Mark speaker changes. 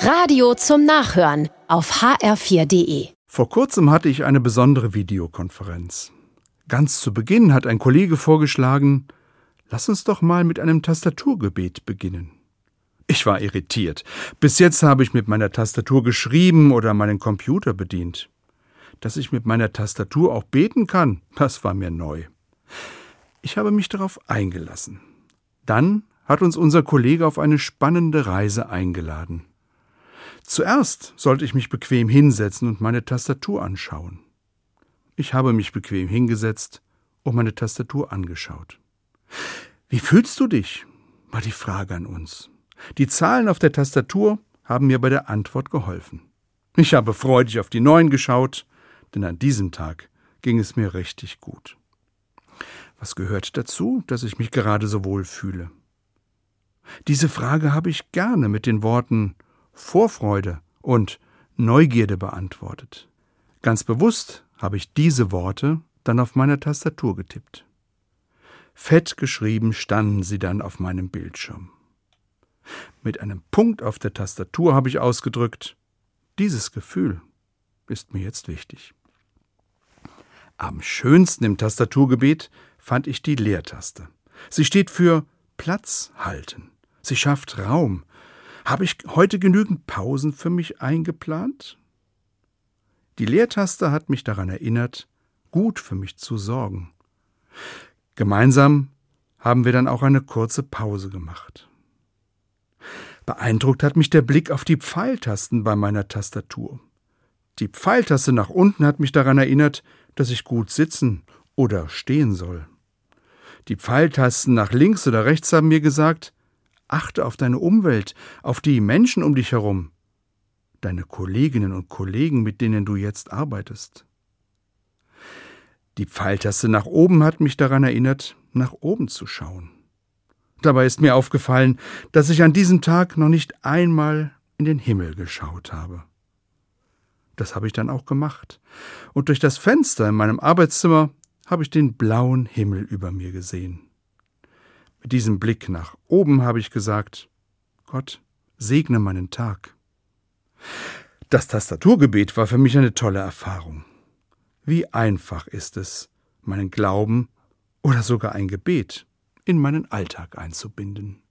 Speaker 1: Radio zum Nachhören auf hr4.de.
Speaker 2: Vor kurzem hatte ich eine besondere Videokonferenz. Ganz zu Beginn hat ein Kollege vorgeschlagen, lass uns doch mal mit einem Tastaturgebet beginnen. Ich war irritiert. Bis jetzt habe ich mit meiner Tastatur geschrieben oder meinen Computer bedient. Dass ich mit meiner Tastatur auch beten kann, das war mir neu. Ich habe mich darauf eingelassen. Dann hat uns unser Kollege auf eine spannende Reise eingeladen. Zuerst sollte ich mich bequem hinsetzen und meine Tastatur anschauen. Ich habe mich bequem hingesetzt und meine Tastatur angeschaut. Wie fühlst du dich? war die Frage an uns. Die Zahlen auf der Tastatur haben mir bei der Antwort geholfen. Ich habe freudig auf die Neun geschaut, denn an diesem Tag ging es mir richtig gut. Was gehört dazu, dass ich mich gerade so wohl fühle? Diese Frage habe ich gerne mit den Worten Vorfreude und Neugierde beantwortet. Ganz bewusst habe ich diese Worte dann auf meiner Tastatur getippt. Fett geschrieben standen sie dann auf meinem Bildschirm. Mit einem Punkt auf der Tastatur habe ich ausgedrückt, dieses Gefühl ist mir jetzt wichtig. Am schönsten im Tastaturgebet fand ich die Leertaste. Sie steht für Platz halten. Sie schafft Raum. Habe ich heute genügend Pausen für mich eingeplant? Die Leertaste hat mich daran erinnert, gut für mich zu sorgen. Gemeinsam haben wir dann auch eine kurze Pause gemacht. Beeindruckt hat mich der Blick auf die Pfeiltasten bei meiner Tastatur. Die Pfeiltaste nach unten hat mich daran erinnert, dass ich gut sitzen oder stehen soll. Die Pfeiltasten nach links oder rechts haben mir gesagt, achte auf deine Umwelt, auf die Menschen um dich herum, deine Kolleginnen und Kollegen, mit denen du jetzt arbeitest. Die Pfeiltaste nach oben hat mich daran erinnert, nach oben zu schauen. Dabei ist mir aufgefallen, dass ich an diesem Tag noch nicht einmal in den Himmel geschaut habe. Das habe ich dann auch gemacht. Und durch das Fenster in meinem Arbeitszimmer habe ich den blauen Himmel über mir gesehen. Mit diesem Blick nach oben habe ich gesagt, Gott, segne meinen Tag. Das Tastaturgebet war für mich eine tolle Erfahrung. Wie einfach ist es, meinen Glauben oder sogar ein Gebet in meinen Alltag einzubinden.